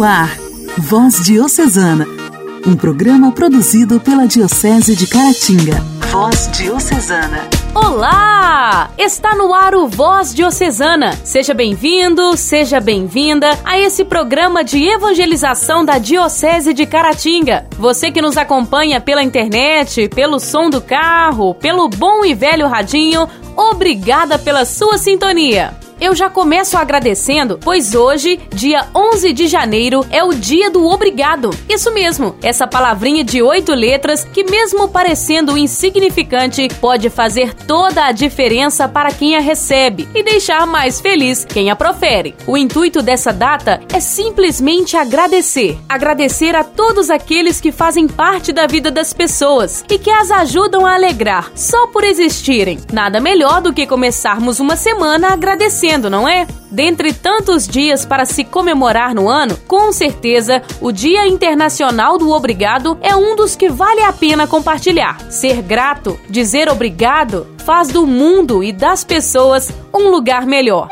No ar, Voz Diocesana, um programa produzido pela Diocese de Caratinga. Voz Diocesana. Olá! Está no ar o Voz Diocesana. Seja bem-vindo, seja bem-vinda a esse programa de evangelização da Diocese de Caratinga. Você que nos acompanha pela internet, pelo som do carro, pelo bom e velho radinho, obrigada pela sua sintonia. Eu já começo agradecendo, pois hoje, dia 11 de janeiro, é o dia do obrigado. Isso mesmo, essa palavrinha de oito letras que, mesmo parecendo insignificante, pode fazer toda a diferença para quem a recebe e deixar mais feliz quem a profere. O intuito dessa data é simplesmente agradecer. Agradecer a todos aqueles que fazem parte da vida das pessoas e que as ajudam a alegrar só por existirem. Nada melhor do que começarmos uma semana agradecendo não é? Dentre tantos dias para se comemorar no ano, com certeza o Dia Internacional do Obrigado é um dos que vale a pena compartilhar. Ser grato, dizer obrigado, faz do mundo e das pessoas um lugar melhor.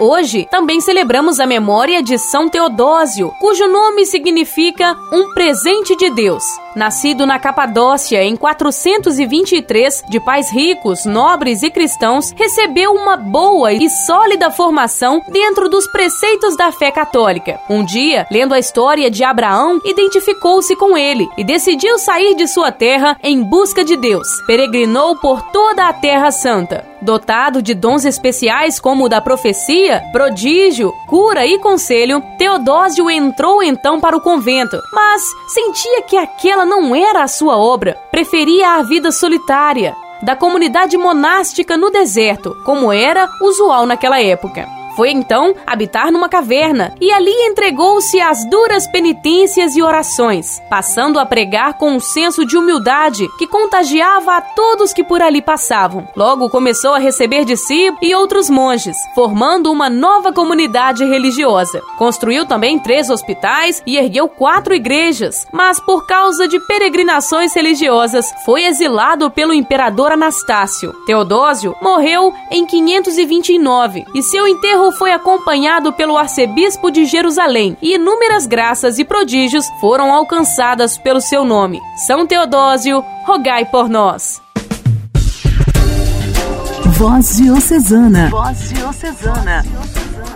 Hoje também celebramos a memória de São Teodósio, cujo nome significa um presente de Deus. Nascido na Capadócia em 423, de pais ricos, nobres e cristãos, recebeu uma boa e sólida formação dentro dos preceitos da fé católica. Um dia, lendo a história de Abraão, identificou-se com ele e decidiu sair de sua terra em busca de Deus. Peregrinou por toda a Terra Santa. Dotado de dons especiais como o da profecia, prodígio, cura e conselho, Teodósio entrou então para o convento, mas sentia que aquela não era a sua obra, preferia a vida solitária, da comunidade monástica no deserto, como era usual naquela época. Foi então habitar numa caverna e ali entregou-se às duras penitências e orações, passando a pregar com um senso de humildade que contagiava a todos que por ali passavam. Logo começou a receber de si e outros monges, formando uma nova comunidade religiosa. Construiu também três hospitais e ergueu quatro igrejas, mas por causa de peregrinações religiosas foi exilado pelo imperador Anastácio. Teodósio morreu em 529 e seu enterro enterro foi acompanhado pelo arcebispo de Jerusalém e inúmeras graças e prodígios foram alcançadas pelo seu nome. São Teodósio, rogai por nós. Voz Diocesana. Voz Diocesana.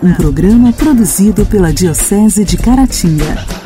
Um programa produzido pela Diocese de Caratinga.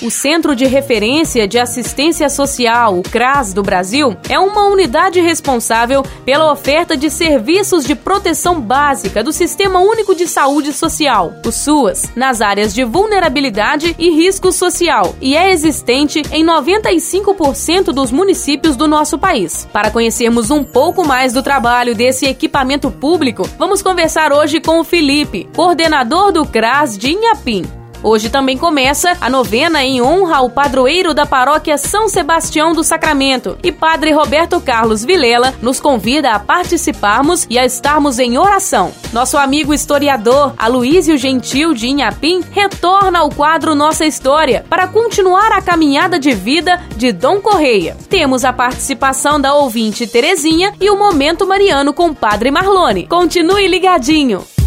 O Centro de Referência de Assistência Social, o CRAS do Brasil, é uma unidade responsável pela oferta de serviços de proteção básica do Sistema Único de Saúde Social, o SUAS, nas áreas de vulnerabilidade e risco social, e é existente em 95% dos municípios do nosso país. Para conhecermos um pouco mais do trabalho desse equipamento público, vamos conversar hoje com o Felipe, coordenador do CRAS de Inhapim. Hoje também começa a novena em honra ao padroeiro da paróquia São Sebastião do Sacramento. E Padre Roberto Carlos Vilela nos convida a participarmos e a estarmos em oração. Nosso amigo historiador Aloísio Gentil de Inhapim retorna ao quadro Nossa História para continuar a caminhada de vida de Dom Correia. Temos a participação da ouvinte Terezinha e o Momento Mariano com Padre Marlone. Continue ligadinho!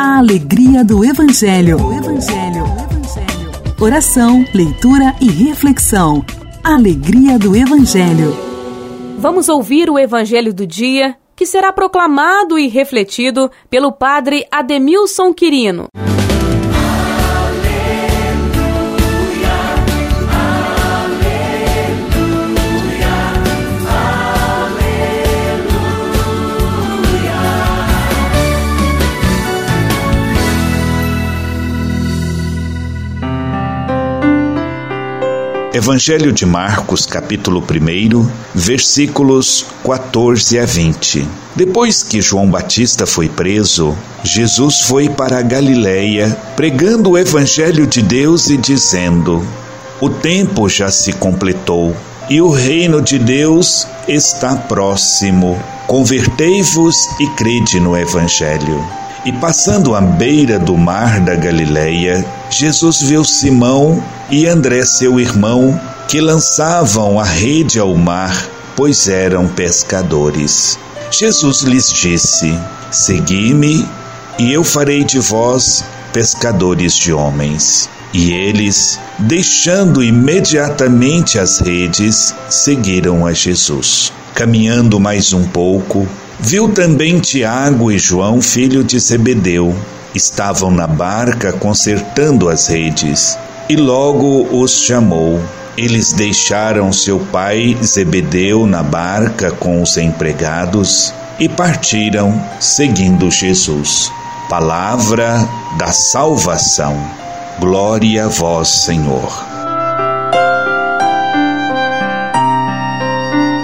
A alegria do Evangelho. Evangelho. Oração, leitura e reflexão. Alegria do Evangelho. Vamos ouvir o Evangelho do dia, que será proclamado e refletido pelo Padre Ademilson Quirino. Evangelho de Marcos, capítulo 1, versículos 14 a 20. Depois que João Batista foi preso, Jesus foi para a Galiléia, pregando o evangelho de Deus e dizendo: O tempo já se completou e o reino de Deus está próximo. Convertei-vos e crede no evangelho. E passando à beira do mar da Galileia, Jesus viu Simão e André, seu irmão, que lançavam a rede ao mar, pois eram pescadores. Jesus lhes disse: Segui-me, e eu farei de vós pescadores de homens. E eles, deixando imediatamente as redes, seguiram a Jesus. Caminhando mais um pouco, viu também Tiago e João, filho de Zebedeu. Estavam na barca consertando as redes, e logo os chamou. Eles deixaram seu pai Zebedeu na barca com os empregados e partiram seguindo Jesus. Palavra da salvação. Glória a vós, Senhor.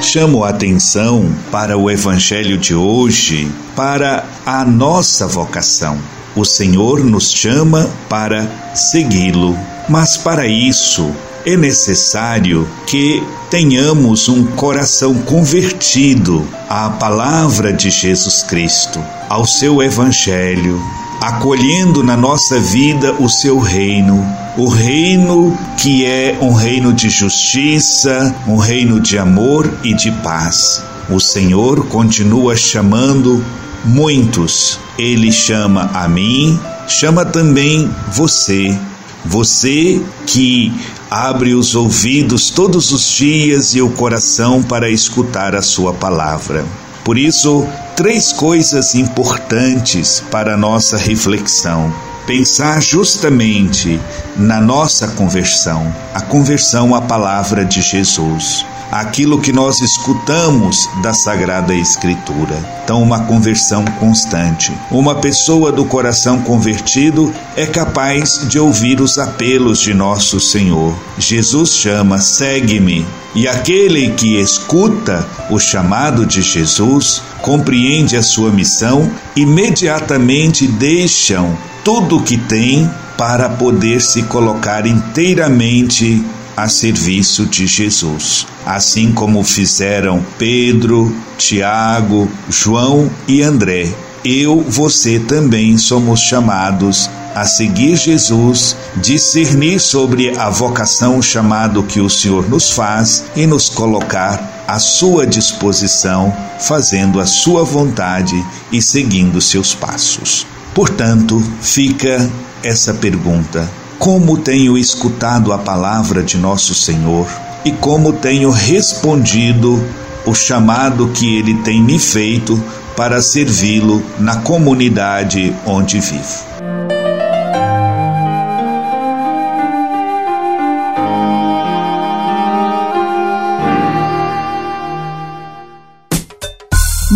Chamo a atenção para o Evangelho de hoje, para a nossa vocação. O Senhor nos chama para segui-lo, mas para isso é necessário que tenhamos um coração convertido à palavra de Jesus Cristo, ao seu Evangelho, acolhendo na nossa vida o seu reino, o reino que é um reino de justiça, um reino de amor e de paz. O Senhor continua chamando muitos. Ele chama a mim, chama também você. Você que abre os ouvidos todos os dias e o coração para escutar a Sua palavra. Por isso, três coisas importantes para nossa reflexão. Pensar justamente na nossa conversão, a conversão à palavra de Jesus aquilo que nós escutamos da Sagrada Escritura. Então, uma conversão constante. Uma pessoa do coração convertido é capaz de ouvir os apelos de nosso Senhor. Jesus chama: segue-me. E aquele que escuta o chamado de Jesus, compreende a sua missão, imediatamente deixam tudo o que tem para poder se colocar inteiramente a serviço de Jesus, assim como fizeram Pedro, Tiago, João e André. Eu, você também somos chamados a seguir Jesus, discernir sobre a vocação chamado que o Senhor nos faz e nos colocar à sua disposição, fazendo a sua vontade e seguindo seus passos. Portanto, fica essa pergunta: como tenho escutado a palavra de nosso Senhor e como tenho respondido o chamado que ele tem me feito para servi-lo na comunidade onde vivo.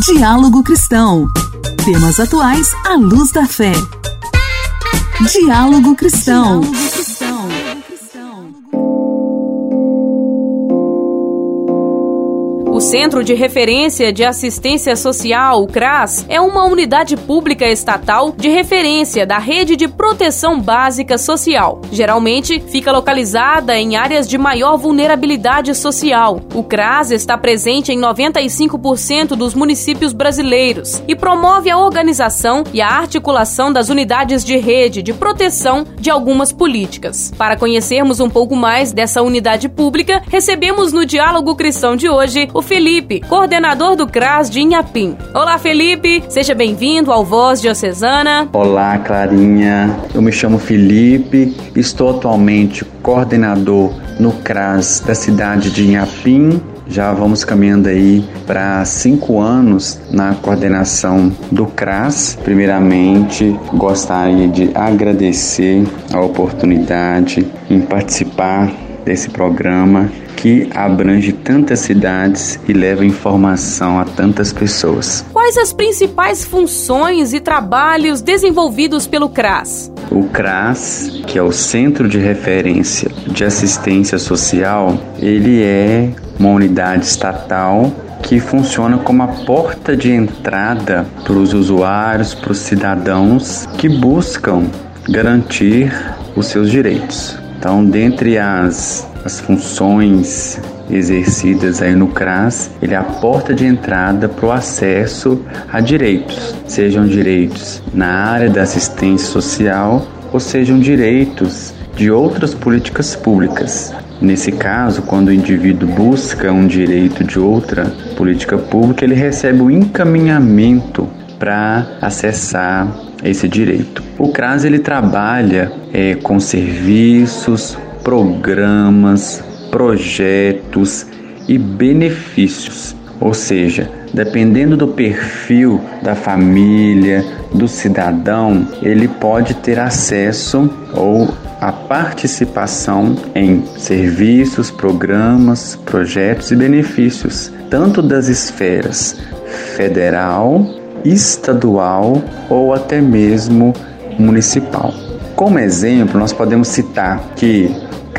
Diálogo Cristão. Temas atuais à luz da fé. Diálogo Cristão. Centro de Referência de Assistência Social, o CRAS, é uma unidade pública estatal de referência da rede de proteção básica social. Geralmente, fica localizada em áreas de maior vulnerabilidade social. O CRAS está presente em 95% dos municípios brasileiros e promove a organização e a articulação das unidades de rede de proteção de algumas políticas. Para conhecermos um pouco mais dessa unidade pública, recebemos no Diálogo Cristão de hoje o Felipe, coordenador do CRAS de Inhapim. Olá, Felipe, seja bem-vindo ao Voz Diocesana. Olá, Clarinha. Eu me chamo Felipe, estou atualmente coordenador no CRAS da cidade de Inhapim, já vamos caminhando aí para cinco anos na coordenação do CRAS. Primeiramente, gostaria de agradecer a oportunidade em participar desse programa que abrange tantas cidades e leva informação a tantas pessoas. Quais as principais funções e trabalhos desenvolvidos pelo CRAS? O CRAS, que é o Centro de Referência de Assistência Social, ele é uma unidade estatal que funciona como a porta de entrada para os usuários, para os cidadãos que buscam garantir os seus direitos. Então, dentre as as funções exercidas aí no CRAS, ele é a porta de entrada para o acesso a direitos, sejam direitos na área da assistência social ou sejam direitos de outras políticas públicas. Nesse caso, quando o indivíduo busca um direito de outra política pública, ele recebe o encaminhamento para acessar esse direito. O CRAS ele trabalha é, com serviços, programas, projetos e benefícios, ou seja, dependendo do perfil da família, do cidadão, ele pode ter acesso ou a participação em serviços, programas, projetos e benefícios, tanto das esferas federal, estadual ou até mesmo municipal. Como exemplo, nós podemos citar que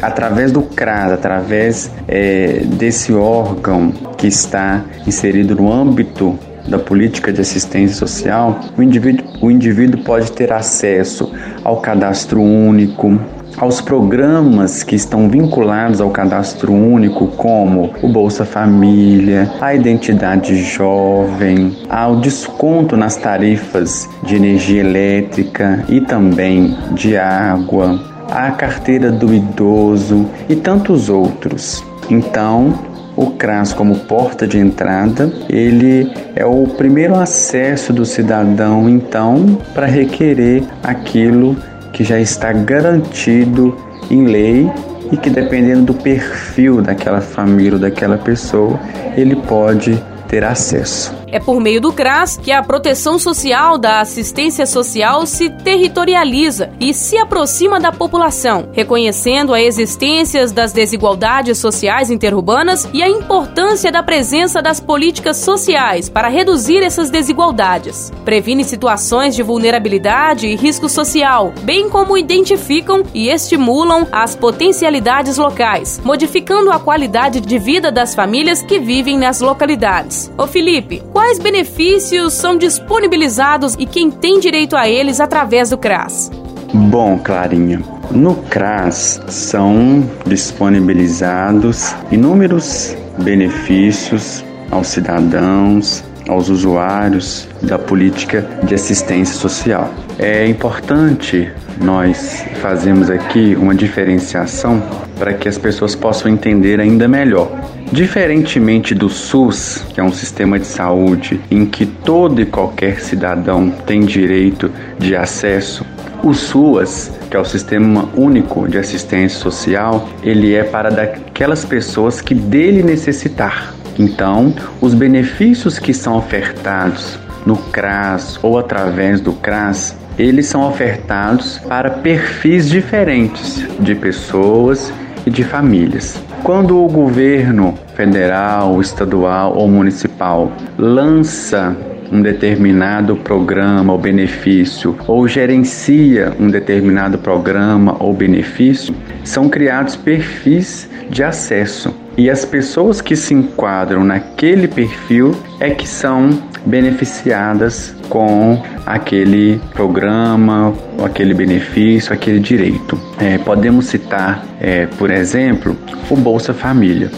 através do CRAS, através é, desse órgão que está inserido no âmbito da política de assistência social, o indivíduo, o indivíduo pode ter acesso ao cadastro único, aos programas que estão vinculados ao cadastro único, como o Bolsa Família, a Identidade Jovem, ao desconto nas tarifas de energia elétrica e também de água, a carteira do idoso e tantos outros. Então, o CRAS como porta de entrada, ele é o primeiro acesso do cidadão então para requerer aquilo que já está garantido em lei e que dependendo do perfil daquela família ou daquela pessoa, ele pode ter acesso. É por meio do CRAS que a proteção social da assistência social se territorializa e se aproxima da população, reconhecendo a existência das desigualdades sociais interurbanas e a importância da presença das políticas sociais para reduzir essas desigualdades. Previne situações de vulnerabilidade e risco social, bem como identificam e estimulam as potencialidades locais, modificando a qualidade de vida das famílias que vivem nas localidades. Ô Felipe, Quais benefícios são disponibilizados e quem tem direito a eles através do CRAS? Bom, Clarinha, no CRAS são disponibilizados inúmeros benefícios aos cidadãos, aos usuários da política de assistência social. É importante nós fazermos aqui uma diferenciação para que as pessoas possam entender ainda melhor. Diferentemente do SUS, que é um sistema de saúde em que todo e qualquer cidadão tem direito de acesso, o SUAS, que é o Sistema Único de Assistência Social, ele é para daquelas pessoas que dele necessitar. Então, os benefícios que são ofertados no CRAS ou através do CRAS, eles são ofertados para perfis diferentes de pessoas e de famílias. Quando o governo federal, estadual ou municipal lança um determinado programa ou benefício ou gerencia um determinado programa ou benefício, são criados perfis de acesso. E as pessoas que se enquadram naquele perfil é que são beneficiadas com aquele programa, aquele benefício, aquele direito. É, podemos citar, é, por exemplo, o Bolsa Família.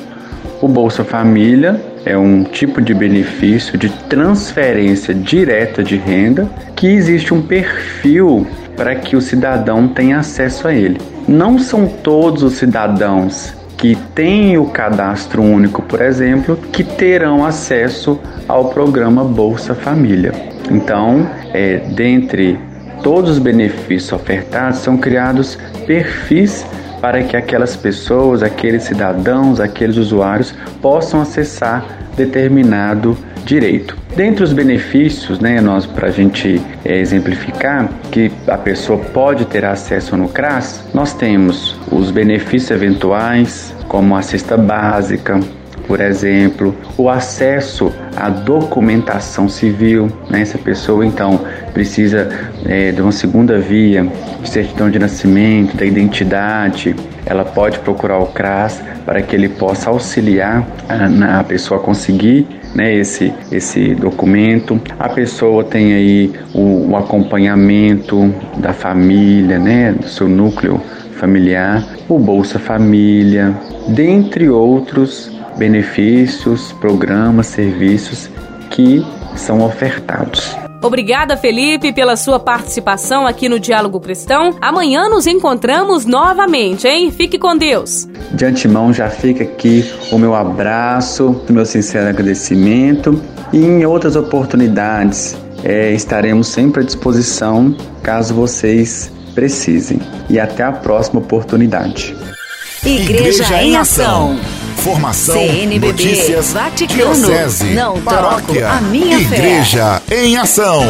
O Bolsa Família é um tipo de benefício de transferência direta de renda que existe um perfil para que o cidadão tenha acesso a ele. Não são todos os cidadãos que têm o cadastro único, por exemplo, que terão acesso ao programa Bolsa Família. Então, é, dentre todos os benefícios ofertados, são criados perfis para que aquelas pessoas, aqueles cidadãos, aqueles usuários possam acessar determinado direito. Dentre os benefícios, né, nós para a gente é, exemplificar que a pessoa pode ter acesso no CRAS, nós temos os benefícios eventuais, como a cesta básica, por exemplo, o acesso à documentação civil, né? Essa pessoa então precisa é, de uma segunda via, certidão de nascimento, da identidade, ela pode procurar o CRAS para que ele possa auxiliar a, a pessoa a conseguir né, esse, esse documento. A pessoa tem aí o, o acompanhamento da família, né, do seu núcleo familiar, o Bolsa Família, dentre outros benefícios, programas, serviços que são ofertados. Obrigada, Felipe, pela sua participação aqui no Diálogo Cristão. Amanhã nos encontramos novamente, hein? Fique com Deus. De antemão já fica aqui o meu abraço, o meu sincero agradecimento e em outras oportunidades é, estaremos sempre à disposição caso vocês precisem. E até a próxima oportunidade. Igreja, Igreja em Ação. Formação, CNBB, notícias, Vaticano, diocese, não paróquia, a minha Igreja fé. em Ação.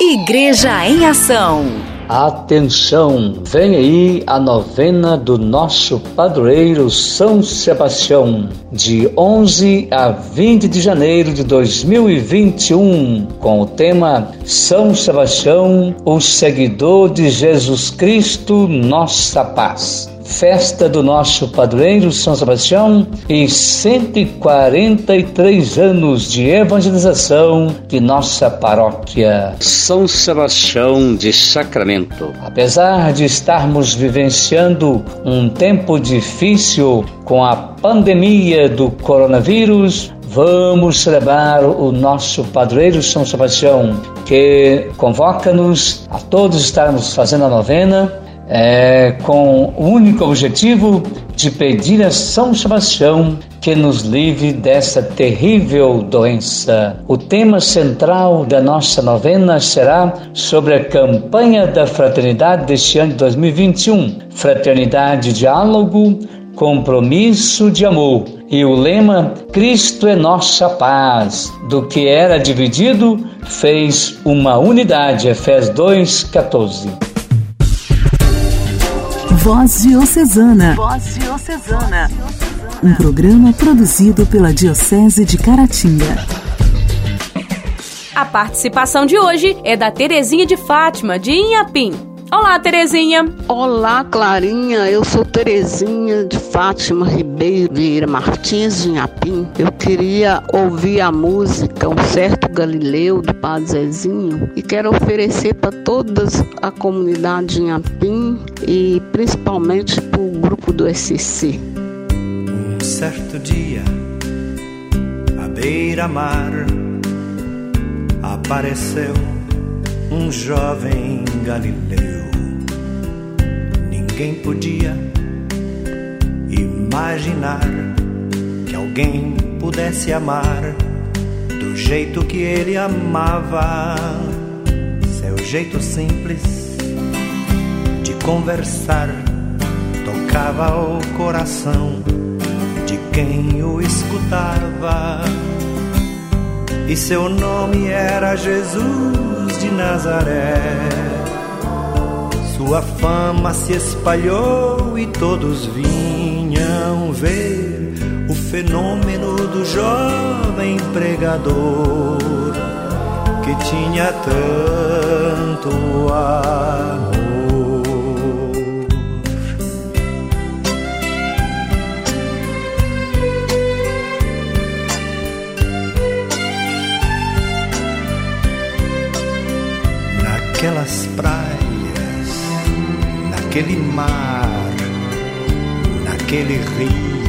Igreja em Ação. Atenção, vem aí a novena do nosso padroeiro São Sebastião, de 11 a 20 de janeiro de 2021, com o tema São Sebastião, o seguidor de Jesus Cristo, nossa paz festa do nosso padroeiro São Sebastião e 143 anos de evangelização de nossa paróquia. São Sebastião de Sacramento. Apesar de estarmos vivenciando um tempo difícil com a pandemia do coronavírus, Vamos celebrar o nosso padroeiro São Sebastião, que convoca-nos a todos estarmos fazendo a novena é, com o único objetivo de pedir a São Sebastião que nos livre dessa terrível doença. O tema central da nossa novena será sobre a campanha da fraternidade deste ano de 2021: Fraternidade, Diálogo, Compromisso de Amor. E o lema Cristo é nossa paz. Do que era dividido, fez uma unidade. Efésios 2:14. Voz Diocesana. Voz Diocesana. Um programa produzido pela Diocese de Caratinga. A participação de hoje é da Terezinha de Fátima, de Inhapim. Olá, Terezinha. Olá, Clarinha. Eu sou Terezinha de Fátima Ribeiro Vieira Martins de Inhapim. Eu queria ouvir a música Um Certo Galileu do Padre Zezinho e quero oferecer para toda a comunidade de Inhapim e principalmente para o grupo do SC. Um certo dia, à beira-mar, apareceu um jovem Galileu Ninguém podia imaginar que alguém pudesse amar do jeito que ele amava. Seu jeito simples de conversar tocava o coração de quem o escutava. E seu nome era Jesus de Nazaré. Sua fama se espalhou e todos vinham ver o fenômeno do jovem pregador que tinha tanto amor. Naquelas praias naquele mar, naquele rio,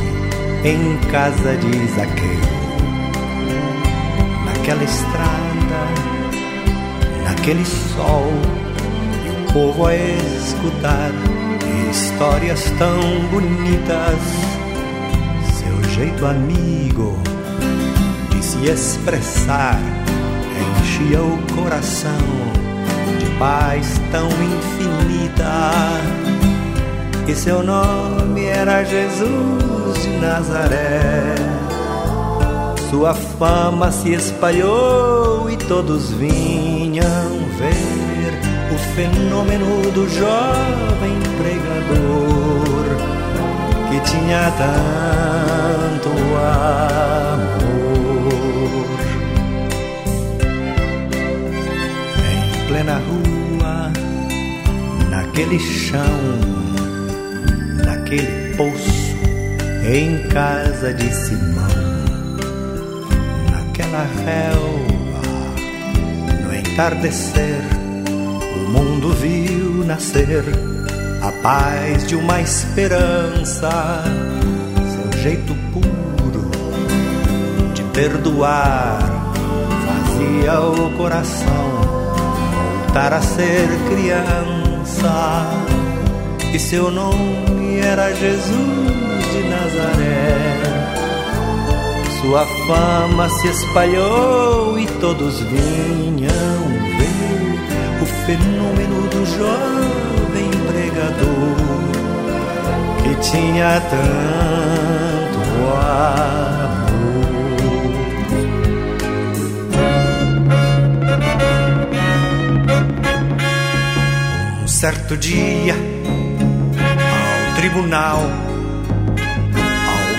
em casa de Zaqueu, naquela estrada, naquele sol, e o povo a escutar histórias tão bonitas, seu jeito amigo de se expressar enchia o coração paz tão infinita. E seu nome era Jesus de Nazaré. Sua fama se espalhou e todos vinham ver o fenômeno do jovem pregador que tinha tanto amor. Em plena rua naquele chão, naquele poço, em casa de Simão, naquela relva, no entardecer, o mundo viu nascer a paz de uma esperança, seu jeito puro de perdoar. Fazia o coração voltar a ser criança e seu nome era Jesus de Nazaré. Sua fama se espalhou e todos vinham fenômeno do jovem pregador que tinha tanto amor. Um certo dia, ao tribunal,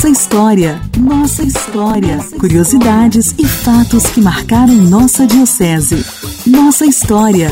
Nossa história, nossa história, curiosidades e fatos que marcaram nossa diocese. Nossa história.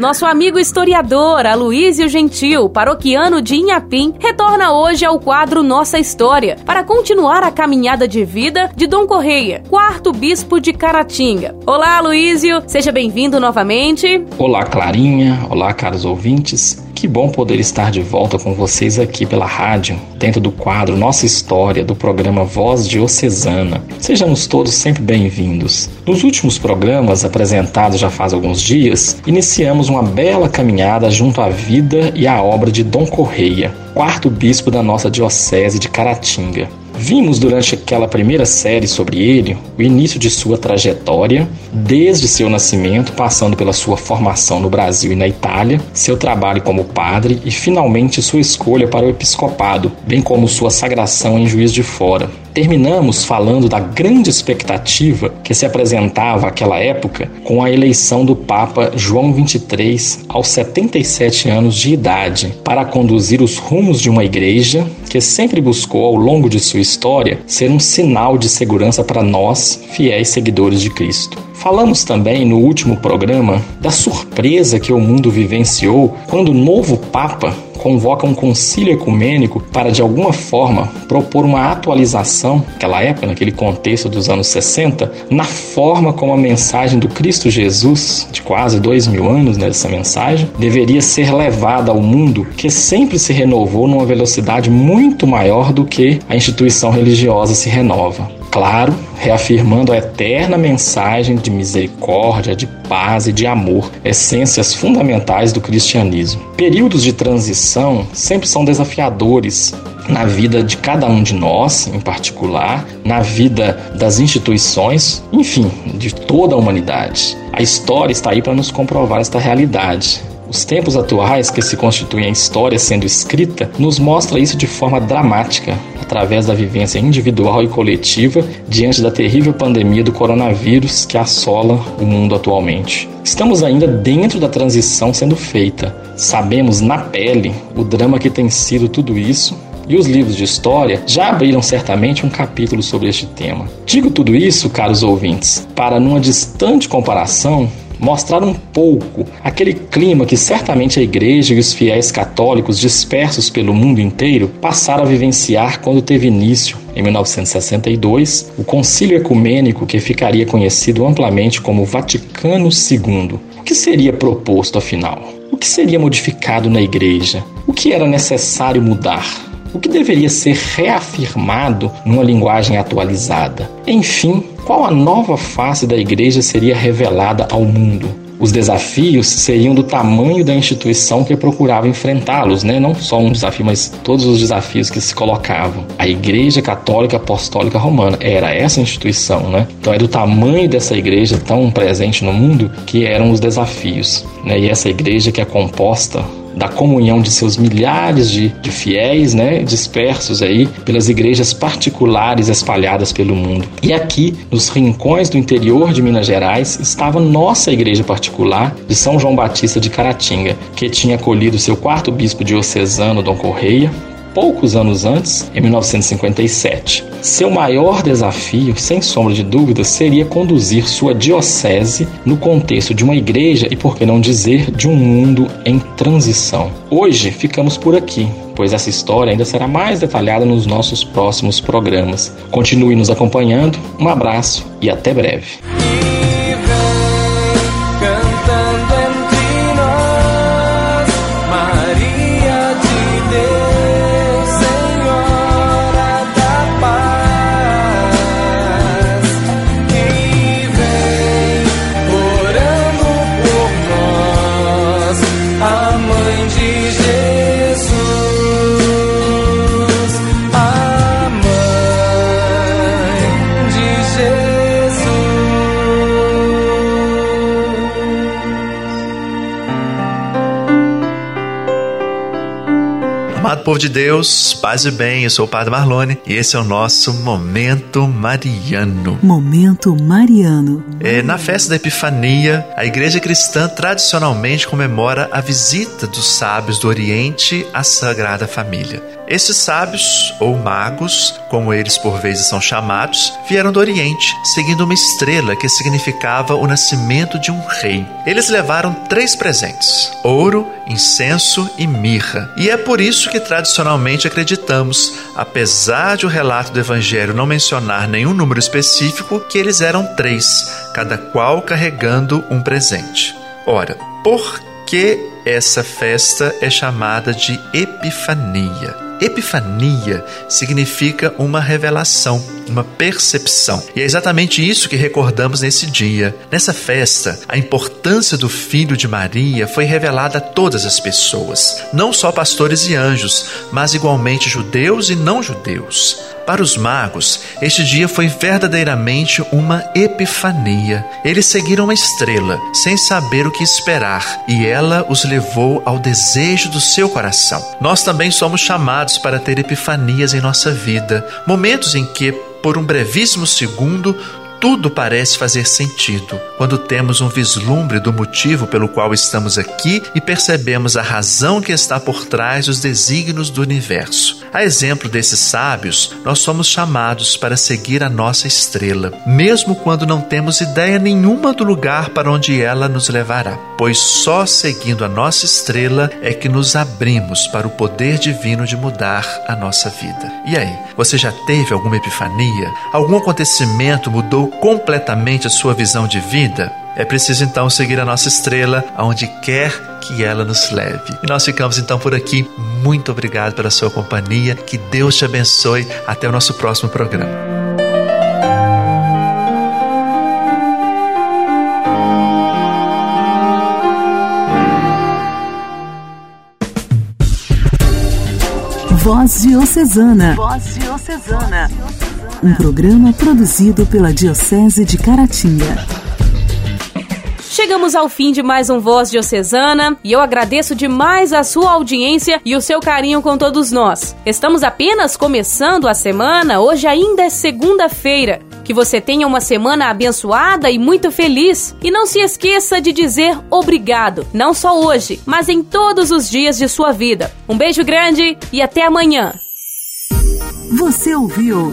Nosso amigo historiador Aloísio Gentil, paroquiano de Inhapim, retorna hoje ao quadro Nossa História para continuar a caminhada de vida de Dom Correia, quarto bispo de Caratinga. Olá, Aloísio, seja bem-vindo novamente. Olá, Clarinha. Olá, caros ouvintes. Que bom poder estar de volta com vocês aqui pela rádio, dentro do quadro Nossa História do programa Voz Diocesana. Sejamos todos sempre bem-vindos. Nos últimos programas apresentados já faz alguns dias, iniciamos uma bela caminhada junto à vida e à obra de Dom Correia, quarto bispo da nossa diocese de Caratinga. Vimos durante aquela primeira série sobre ele o início de sua trajetória, desde seu nascimento, passando pela sua formação no Brasil e na Itália, seu trabalho como padre e finalmente sua escolha para o episcopado, bem como sua sagração em Juiz de Fora. Terminamos falando da grande expectativa que se apresentava àquela época com a eleição do Papa João XXIII aos 77 anos de idade para conduzir os rumos de uma igreja que sempre buscou ao longo de sua história ser um sinal de segurança para nós, fiéis seguidores de Cristo. Falamos também no último programa da surpresa que o mundo vivenciou quando o novo Papa convoca um concílio ecumênico para, de alguma forma, propor uma atualização, naquela época, naquele contexto dos anos 60, na forma como a mensagem do Cristo Jesus, de quase dois mil anos nessa né, mensagem, deveria ser levada ao mundo que sempre se renovou numa velocidade muito maior do que a instituição religiosa se renova. Claro, reafirmando a eterna mensagem de misericórdia, de paz e de amor, essências fundamentais do cristianismo. Períodos de transição sempre são desafiadores na vida de cada um de nós, em particular, na vida das instituições, enfim, de toda a humanidade. A história está aí para nos comprovar esta realidade. Os tempos atuais que se constituem a história sendo escrita nos mostra isso de forma dramática, através da vivência individual e coletiva diante da terrível pandemia do coronavírus que assola o mundo atualmente. Estamos ainda dentro da transição sendo feita. Sabemos na pele o drama que tem sido tudo isso e os livros de história já abriram certamente um capítulo sobre este tema. Digo tudo isso, caros ouvintes, para numa distante comparação mostrar um pouco aquele clima que certamente a igreja e os fiéis católicos dispersos pelo mundo inteiro passaram a vivenciar quando teve início, em 1962, o concílio ecumênico que ficaria conhecido amplamente como Vaticano II. O que seria proposto afinal? O que seria modificado na igreja? O que era necessário mudar? O que deveria ser reafirmado numa linguagem atualizada. Enfim, qual a nova face da igreja seria revelada ao mundo? Os desafios seriam do tamanho da instituição que procurava enfrentá-los, né? Não só um desafio, mas todos os desafios que se colocavam. A Igreja Católica Apostólica Romana era essa instituição, né? Então é do tamanho dessa igreja tão presente no mundo que eram os desafios, né? E essa igreja que é composta da comunhão de seus milhares de, de fiéis, né, dispersos aí pelas igrejas particulares espalhadas pelo mundo. E aqui, nos rincões do interior de Minas Gerais, estava nossa igreja particular de São João Batista de Caratinga, que tinha acolhido seu quarto bispo diocesano, Dom Correia, poucos anos antes, em 1957. Seu maior desafio, sem sombra de dúvidas, seria conduzir sua diocese no contexto de uma igreja e, por que não dizer, de um mundo em transição. Hoje ficamos por aqui, pois essa história ainda será mais detalhada nos nossos próximos programas. Continue nos acompanhando, um abraço e até breve. Povo de Deus, paz e bem, eu sou o Padre Marlone e esse é o nosso Momento Mariano. Momento Mariano. É, na festa da Epifania, a Igreja Cristã tradicionalmente comemora a visita dos sábios do Oriente à Sagrada Família. Esses sábios, ou magos, como eles por vezes são chamados, vieram do Oriente, seguindo uma estrela que significava o nascimento de um rei. Eles levaram três presentes: ouro, incenso e mirra. E é por isso que tradicionalmente acreditamos, apesar de o relato do Evangelho não mencionar nenhum número específico, que eles eram três, cada qual carregando um presente. Ora, por que essa festa é chamada de Epifania? Epifania significa uma revelação, uma percepção. E é exatamente isso que recordamos nesse dia. Nessa festa, a importância do Filho de Maria foi revelada a todas as pessoas, não só pastores e anjos, mas igualmente judeus e não judeus. Para os magos, este dia foi verdadeiramente uma epifania. Eles seguiram uma estrela, sem saber o que esperar, e ela os levou ao desejo do seu coração. Nós também somos chamados para ter epifanias em nossa vida, momentos em que, por um brevíssimo segundo, tudo parece fazer sentido quando temos um vislumbre do motivo pelo qual estamos aqui e percebemos a razão que está por trás dos desígnios do universo. A exemplo desses sábios, nós somos chamados para seguir a nossa estrela, mesmo quando não temos ideia nenhuma do lugar para onde ela nos levará, pois só seguindo a nossa estrela é que nos abrimos para o poder divino de mudar a nossa vida. E aí, você já teve alguma epifania? Algum acontecimento mudou completamente a sua visão de vida, é preciso então seguir a nossa estrela aonde quer que ela nos leve. E nós ficamos então por aqui. Muito obrigado pela sua companhia. Que Deus te abençoe. Até o nosso próximo programa. Voz Diocesana. Voz Diocesana. Um programa produzido pela Diocese de Caratinga. Chegamos ao fim de mais um Voz Diocesana e eu agradeço demais a sua audiência e o seu carinho com todos nós. Estamos apenas começando a semana, hoje ainda é segunda-feira. Que você tenha uma semana abençoada e muito feliz. E não se esqueça de dizer obrigado, não só hoje, mas em todos os dias de sua vida. Um beijo grande e até amanhã. Você ouviu